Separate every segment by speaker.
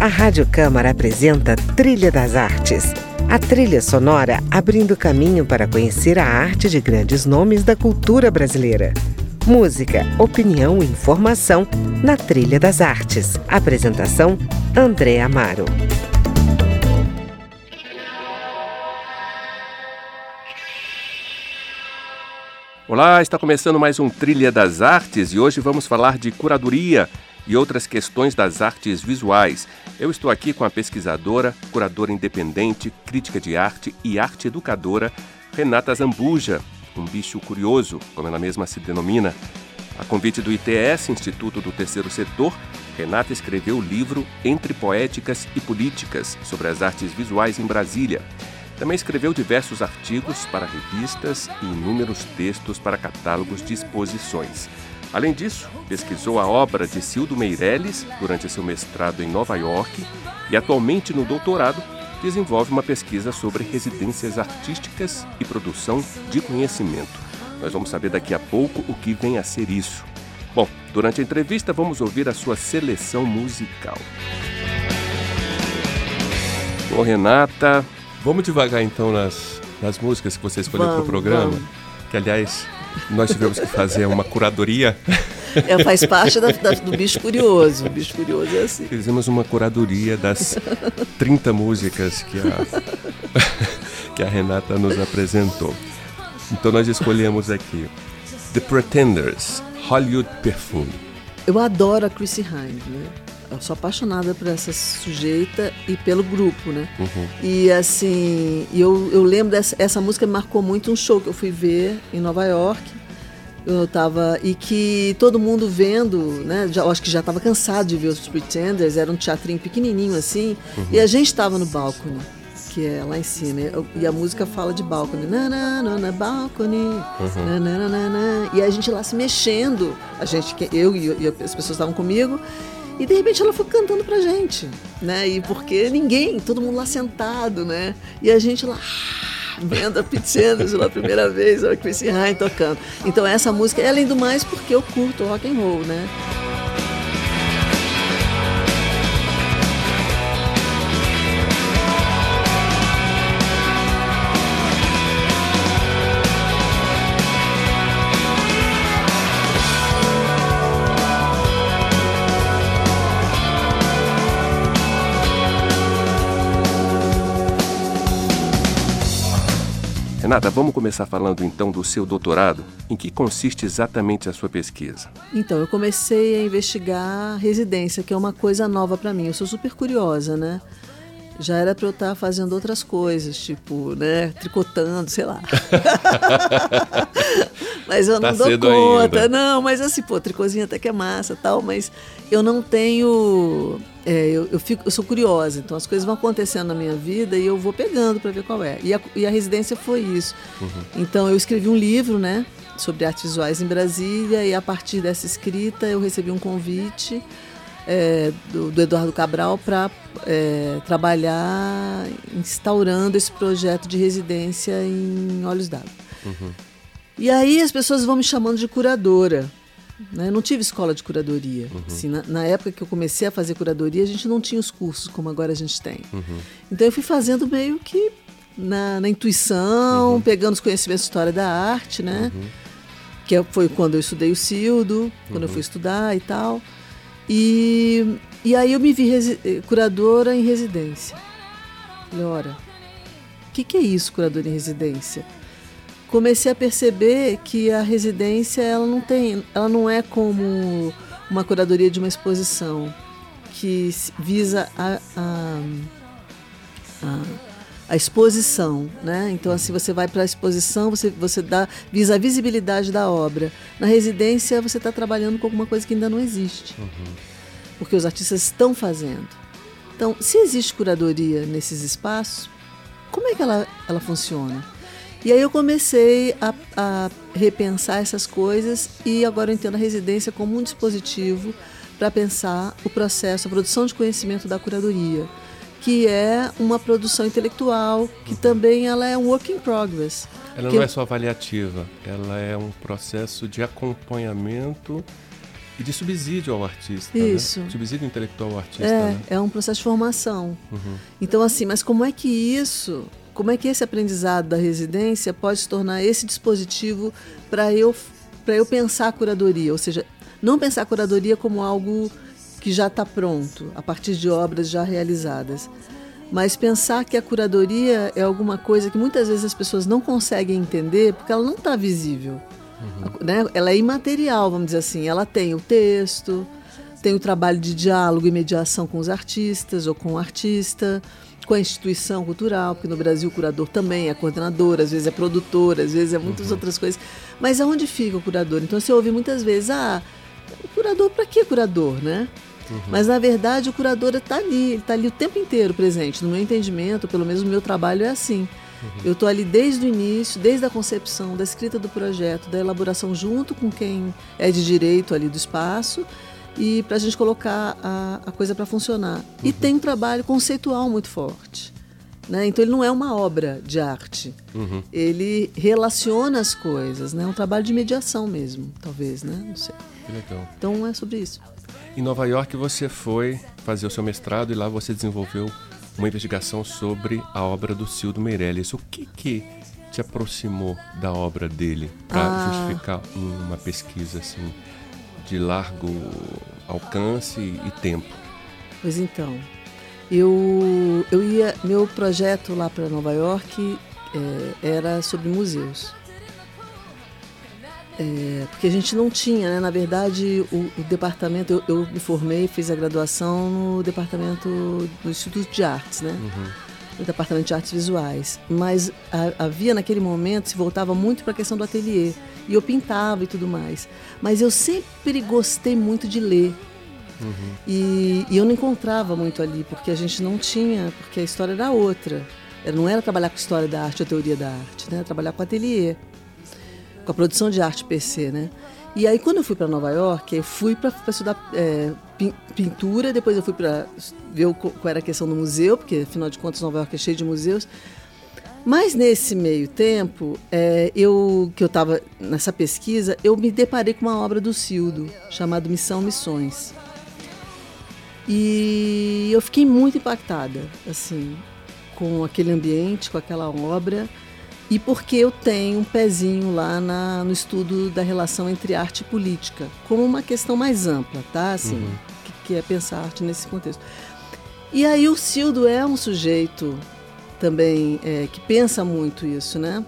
Speaker 1: A Rádio Câmara apresenta Trilha das Artes. A trilha sonora abrindo caminho para conhecer a arte de grandes nomes da cultura brasileira. Música, opinião e informação na Trilha das Artes. Apresentação: André Amaro.
Speaker 2: Olá, está começando mais um Trilha das Artes e hoje vamos falar de curadoria e outras questões das artes visuais. Eu estou aqui com a pesquisadora, curadora independente, crítica de arte e arte educadora Renata Zambuja, um bicho curioso, como ela mesma se denomina. A convite do ITS, Instituto do Terceiro Setor, Renata escreveu o livro Entre Poéticas e Políticas sobre as artes visuais em Brasília. Também escreveu diversos artigos para revistas e inúmeros textos para catálogos de exposições. Além disso, pesquisou a obra de Cildo Meirelles durante seu mestrado em Nova York e atualmente no doutorado desenvolve uma pesquisa sobre residências artísticas e produção de conhecimento. Nós vamos saber daqui a pouco o que vem a ser isso. Bom, durante a entrevista vamos ouvir a sua seleção musical. Bom, Renata, Vamos devagar então nas, nas músicas que você escolheu para o programa. Vamos. Que aliás, nós tivemos que fazer uma curadoria.
Speaker 3: É, faz parte da, da, do bicho curioso. O bicho curioso é assim.
Speaker 2: Fizemos uma curadoria das 30 músicas que a, que a Renata nos apresentou. Então nós escolhemos aqui The Pretenders, Hollywood Perfume.
Speaker 3: Eu adoro a Chrissy Hynde, né? Eu sou apaixonada por essa sujeita e pelo grupo, né? Uhum. E assim, eu, eu lembro dessa essa música me marcou muito um show que eu fui ver em Nova York. Eu tava e que todo mundo vendo, né? Já, eu acho que já estava cansado de ver os Pretenders, era um teatrinho pequenininho assim, uhum. e a gente estava no balcone que é lá em cima. E a música fala de balcone. Na, na, na, na balcone. Uhum. Na, na, na, na, E a gente lá se mexendo. A gente, eu e, e as pessoas estavam comigo. E de repente ela foi cantando pra gente, né? E porque ninguém, todo mundo lá sentado, né? E a gente lá vendo a Pete pela primeira vez, a Chrissy Hine tocando. Então essa música, além do mais, porque eu curto rock and roll, né?
Speaker 2: Renata, vamos começar falando então do seu doutorado. Em que consiste exatamente a sua pesquisa?
Speaker 3: Então, eu comecei a investigar residência, que é uma coisa nova para mim. Eu sou super curiosa, né? já era para eu estar tá fazendo outras coisas, tipo, né, tricotando, sei lá. mas eu tá não dou conta. Ainda. Não, mas assim, pô, tricôzinho até que é massa tal, mas eu não tenho. É, eu, eu, fico, eu sou curiosa, então as coisas vão acontecendo na minha vida e eu vou pegando para ver qual é. E a, e a residência foi isso. Uhum. Então eu escrevi um livro, né, sobre artes visuais em Brasília, e a partir dessa escrita eu recebi um convite é, do, do, Eduardo Cabral para é, trabalhar instaurando esse projeto de residência em Olhos d'Água. Uhum. E aí as pessoas vão me chamando de curadora. Né? Eu não tive escola de curadoria. Uhum. Assim, na, na, época que eu comecei a fazer curadoria, a gente não tinha os cursos como agora a gente tem. Uhum. Então eu fui fazendo meio que na, na intuição, uhum. pegando os conhecimentos de história da arte, né? Uhum. Que foi quando eu estudei o Cildo, quando eu fui estudar e tal. E, e aí eu me vi curadora em residência. Falei, ora, o que, que é isso, curadora em residência? Comecei a perceber que a residência ela não tem, ela não é como uma curadoria de uma exposição que visa a, a, a a exposição, né? Então assim você vai para a exposição, você você dá visa a visibilidade da obra. Na residência você está trabalhando com alguma coisa que ainda não existe, uhum. porque os artistas estão fazendo. Então, se existe curadoria nesses espaços, como é que ela ela funciona? E aí eu comecei a, a repensar essas coisas e agora eu entendo a residência como um dispositivo para pensar o processo, a produção de conhecimento da curadoria que é uma produção intelectual, que também ela é um work in progress.
Speaker 2: Ela não é só avaliativa, ela é um processo de acompanhamento E de subsídio ao artista.
Speaker 3: Né? Isso.
Speaker 2: Né? Subsídio intelectual ao artista.
Speaker 3: É,
Speaker 2: né?
Speaker 3: é um processo de formação. Uhum. Então, assim, mas como é que isso, como é que esse aprendizado da residência pode se tornar esse dispositivo para eu, eu pensar a curadoria? Ou seja, não pensar a curadoria como algo que já está pronto, a partir de obras já realizadas. Mas pensar que a curadoria é alguma coisa que muitas vezes as pessoas não conseguem entender porque ela não está visível. Uhum. Né? Ela é imaterial, vamos dizer assim. Ela tem o texto, tem o trabalho de diálogo e mediação com os artistas ou com o artista, com a instituição cultural, porque no Brasil o curador também é coordenador, às vezes é produtor, às vezes é muitas uhum. outras coisas. Mas aonde fica o curador? Então você ouve muitas vezes, ah, curador, para que curador, né? Uhum. Mas na verdade o curador está ali, ele está ali o tempo inteiro presente. No meu entendimento, pelo menos o meu trabalho é assim. Uhum. Eu estou ali desde o início, desde a concepção, da escrita do projeto, da elaboração junto com quem é de direito ali do espaço e para a gente colocar a, a coisa para funcionar. Uhum. E tem um trabalho conceitual muito forte. Né? Então ele não é uma obra de arte. Uhum. Ele relaciona as coisas, né? É um trabalho de mediação mesmo, talvez, né? Não sei. Então é sobre isso.
Speaker 2: Em Nova York você foi fazer o seu mestrado e lá você desenvolveu uma investigação sobre a obra do Cildo Meirelles. O que que te aproximou da obra dele para ah. justificar uma pesquisa assim de largo alcance e tempo?
Speaker 3: Pois então, eu eu ia meu projeto lá para Nova York é, era sobre museus. É, porque a gente não tinha, né? Na verdade, o, o departamento, eu, eu, me formei, fiz a graduação no departamento do Instituto de Artes, né? Uhum. No departamento de artes visuais. Mas a, havia naquele momento, se voltava muito para a questão do ateliê. E eu pintava e tudo mais. Mas eu sempre gostei muito de ler. Uhum. E, e eu não encontrava muito ali, porque a gente não tinha, porque a história era outra. Não era trabalhar com história da arte ou teoria da arte, né? Era trabalhar com ateliê com a produção de arte PC, né? E aí quando eu fui para Nova York, eu fui para estudar é, pintura, depois eu fui para ver qual era a questão do museu, porque afinal de contas Nova York é cheio de museus. Mas nesse meio tempo, é, eu que eu estava nessa pesquisa, eu me deparei com uma obra do Cildo chamada Missão Missões. E eu fiquei muito impactada, assim, com aquele ambiente, com aquela obra e porque eu tenho um pezinho lá na, no estudo da relação entre arte e política, como uma questão mais ampla, tá? Assim, uhum. que, que, é pensar arte nesse contexto. E aí o Cildo é um sujeito também é, que pensa muito isso, né?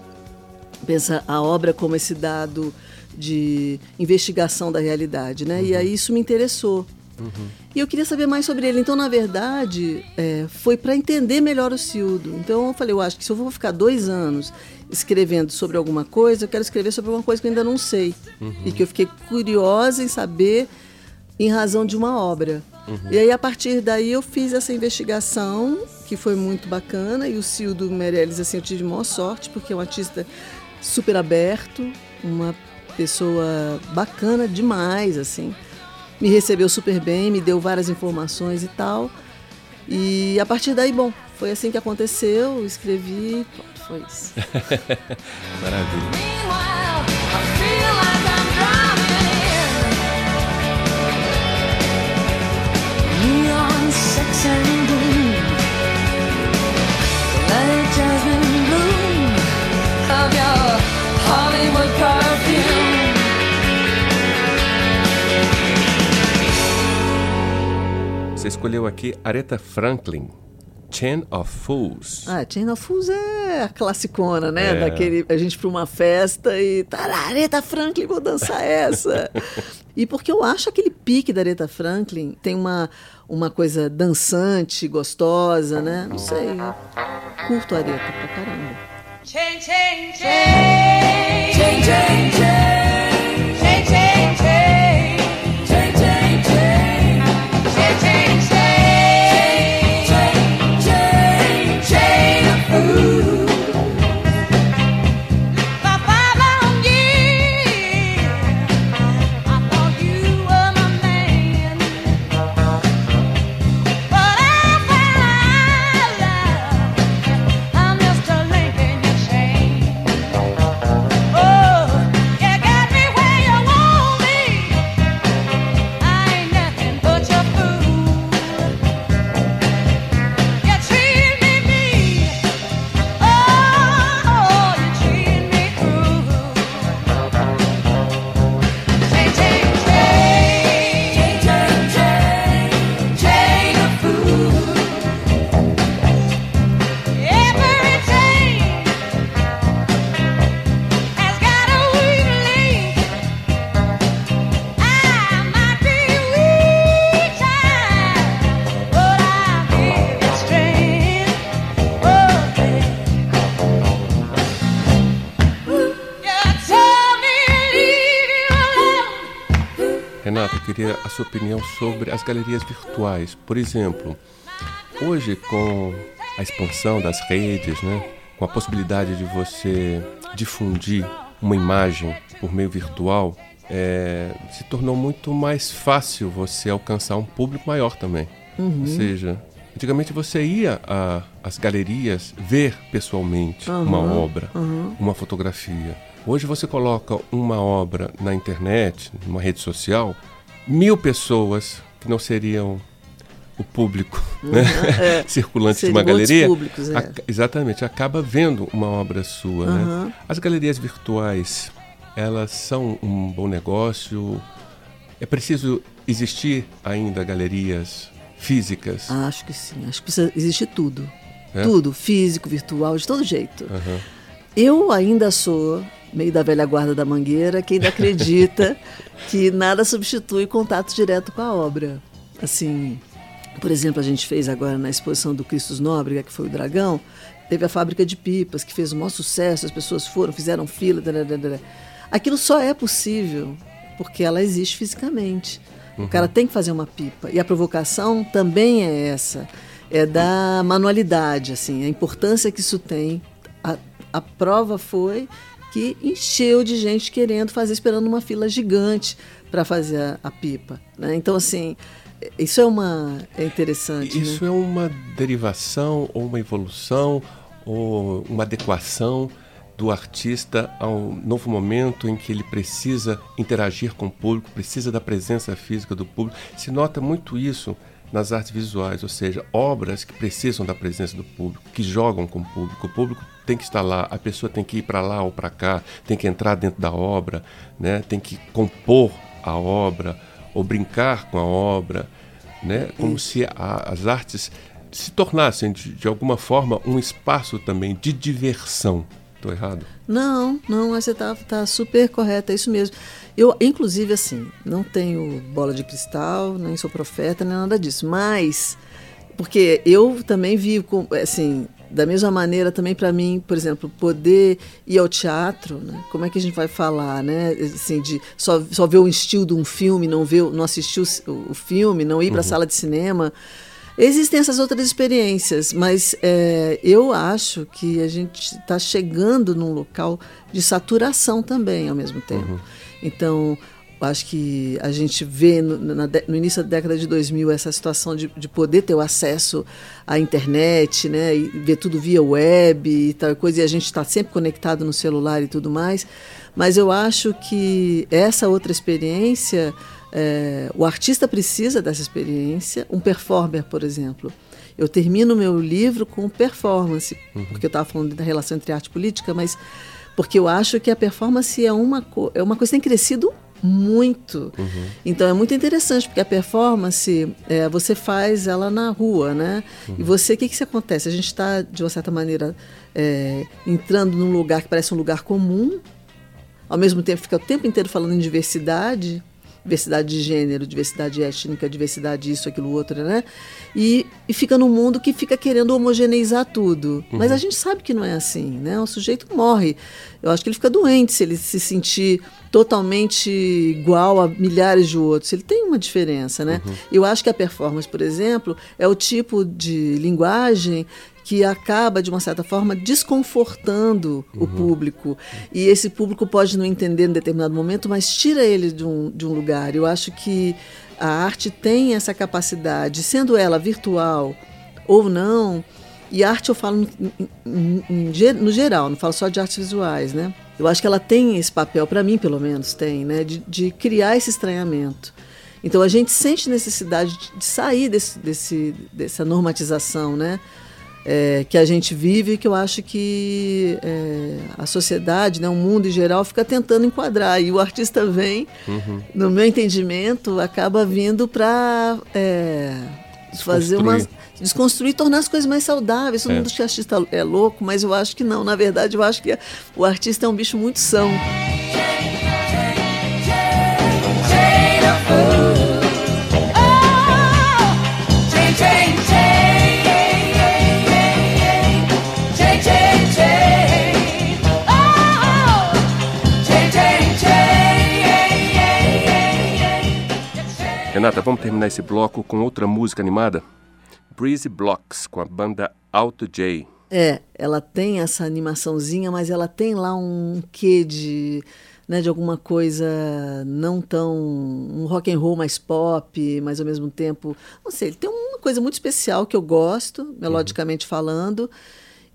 Speaker 3: Pensa a obra como esse dado de investigação da realidade, né? Uhum. E aí isso me interessou. Uhum. E eu queria saber mais sobre ele. Então, na verdade, é, foi para entender melhor o Cildo. Então, eu falei, eu acho que se eu vou ficar dois anos escrevendo sobre alguma coisa, eu quero escrever sobre alguma coisa que eu ainda não sei. Uhum. E que eu fiquei curiosa em saber em razão de uma obra. Uhum. E aí, a partir daí, eu fiz essa investigação, que foi muito bacana. E o Cildo Meirelles, assim, eu tive maior sorte, porque é um artista super aberto, uma pessoa bacana demais, assim me recebeu super bem, me deu várias informações e tal. E a partir daí, bom, foi assim que aconteceu, escrevi, pronto, foi isso.
Speaker 2: Maravilha. Você escolheu aqui Aretha Franklin, Chain of Fools.
Speaker 3: Ah, Chain of Fools é a classicona, né? É. Daquele, a gente para uma festa e tá Aretha Franklin, vou dançar essa. e porque eu acho aquele pique da Aretha Franklin tem uma, uma coisa dançante, gostosa, né? Não sei. Curto a Aretha pra caramba. Chain, chain, chain. Chain, chain, chain.
Speaker 2: Queria a sua opinião sobre as galerias virtuais. Por exemplo, hoje com a expansão das redes, né, com a possibilidade de você difundir uma imagem por meio virtual, é, se tornou muito mais fácil você alcançar um público maior também. Uhum. Ou seja, antigamente você ia às galerias ver pessoalmente uhum. uma obra, uhum. uma fotografia. Hoje você coloca uma obra na internet, numa rede social, mil pessoas que não seriam o público uhum, né? é. circulante de uma galeria, públicos, é. a, exatamente, acaba vendo uma obra sua. Uhum. Né? As galerias virtuais, elas são um bom negócio. É preciso existir ainda galerias físicas?
Speaker 3: Acho que sim. Acho que precisa existir tudo. É? Tudo, físico, virtual, de todo jeito. Uhum. Eu ainda sou meio da velha guarda da mangueira que ainda acredita que nada substitui contato direto com a obra. Assim, por exemplo, a gente fez agora na exposição do Cristos Nóbrega, que foi o Dragão, teve a fábrica de pipas, que fez um maior sucesso, as pessoas foram, fizeram fila. Aquilo só é possível porque ela existe fisicamente. Uhum. O cara tem que fazer uma pipa. E a provocação também é essa. É da manualidade, assim, a importância que isso tem. A, a prova foi que encheu de gente querendo fazer, esperando uma fila gigante para fazer a, a pipa. Né? Então, assim, isso é uma é interessante.
Speaker 2: Né? Isso
Speaker 3: né?
Speaker 2: é uma derivação ou uma evolução ou uma adequação do artista ao novo momento em que ele precisa interagir com o público, precisa da presença física do público. Se nota muito isso nas artes visuais, ou seja, obras que precisam da presença do público, que jogam com o público. O público tem que estar lá, a pessoa tem que ir para lá ou para cá, tem que entrar dentro da obra, né? tem que compor a obra ou brincar com a obra, né? como se a, as artes se tornassem, de, de alguma forma, um espaço também de diversão. Estou errado?
Speaker 3: Não, não, você está tá super correta, é isso mesmo. Eu, inclusive, assim, não tenho bola de cristal, nem sou profeta, nem nada disso, mas porque eu também vivo, assim, da mesma maneira também para mim, por exemplo, poder ir ao teatro, né? como é que a gente vai falar, né? Assim, de só, só ver o estilo de um filme, não ver, não assistir o, o filme, não ir para a uhum. sala de cinema. Existem essas outras experiências, mas é, eu acho que a gente está chegando num local de saturação também ao mesmo tempo. Uhum. Então, acho que a gente vê no, na, no, início da década de 2000 essa situação de, de, poder ter o acesso à internet, né, e ver tudo via web e tal coisa, e a gente está sempre conectado no celular e tudo mais. Mas eu acho que essa outra experiência, é, o artista precisa dessa experiência, um performer, por exemplo. Eu termino meu livro com performance, uhum. porque eu estava falando da relação entre arte e política, mas porque eu acho que a performance é uma, é uma coisa que tem crescido muito. Uhum. Então é muito interessante, porque a performance é, você faz ela na rua, né? Uhum. E você, o que, que se acontece? A gente está, de uma certa maneira, é, entrando num lugar que parece um lugar comum, ao mesmo tempo fica o tempo inteiro falando em diversidade, diversidade de gênero, diversidade étnica, diversidade isso, aquilo, outro, né? E, e fica num mundo que fica querendo homogeneizar tudo. Uhum. Mas a gente sabe que não é assim, né? O sujeito morre. Eu acho que ele fica doente se ele se sentir totalmente igual a milhares de outros. Ele tem uma diferença, né? Uhum. Eu acho que a performance, por exemplo, é o tipo de linguagem que acaba, de uma certa forma, desconfortando uhum. o público. E esse público pode não entender em determinado momento, mas tira ele de um, de um lugar. Eu acho que a arte tem essa capacidade, sendo ela virtual ou não, e arte eu falo no, no geral, não falo só de artes visuais, né? Eu acho que ela tem esse papel, para mim pelo menos tem, né? De, de, criar esse estranhamento. Então a gente sente necessidade de, de sair desse, desse, dessa normatização, né? É, que a gente vive, que eu acho que é, a sociedade, né, o mundo em geral, fica tentando enquadrar. E o artista vem, uhum. no meu entendimento, acaba vindo para é, fazer uma desconstruir, tornar as coisas mais saudáveis. Todo é. mundo acha que o artista é louco, mas eu acho que não. Na verdade, eu acho que o artista é um bicho muito são.
Speaker 4: Renata, vamos terminar esse bloco com outra música animada? Breezy Blocks, com a banda Alto J.
Speaker 3: É, ela tem essa animaçãozinha, mas ela tem lá um quê de, né, de alguma coisa não tão um rock and roll mais pop, mas ao mesmo tempo, não sei, ele tem uma coisa muito especial que eu gosto, melodicamente uhum. falando.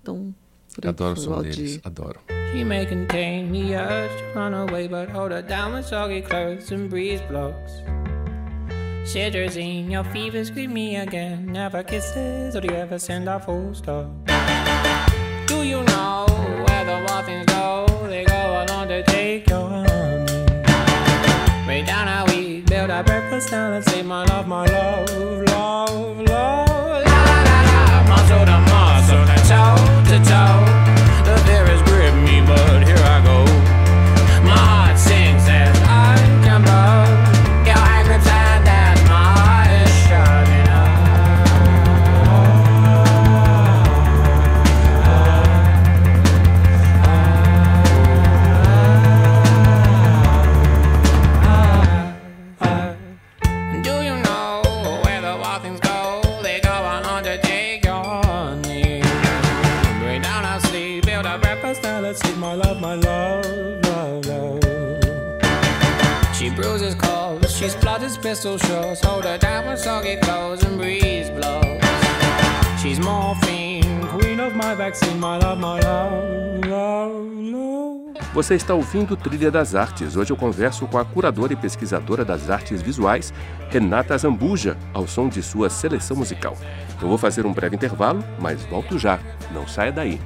Speaker 3: Então,
Speaker 4: adoro o som deles, adoro. She may contain the urge to run away, but hold her down with soggy clothes and breeze blocks. In your fever, scream me again. Never kisses, or do you ever send a full stop? Do you know where the muffins go? They go along to take your honey. Way down how we build our breakfast down and say, My love, my love, pistol shots. Hold her down when soggy clothes and breeze blows. She's morphine, queen of my vaccine, my love, my love, love, love. Você está ouvindo Trilha das Artes. Hoje eu converso com a curadora e pesquisadora das artes visuais, Renata Zambuja, ao som de sua seleção musical. Eu vou fazer um breve intervalo, mas volto já. Não saia daí.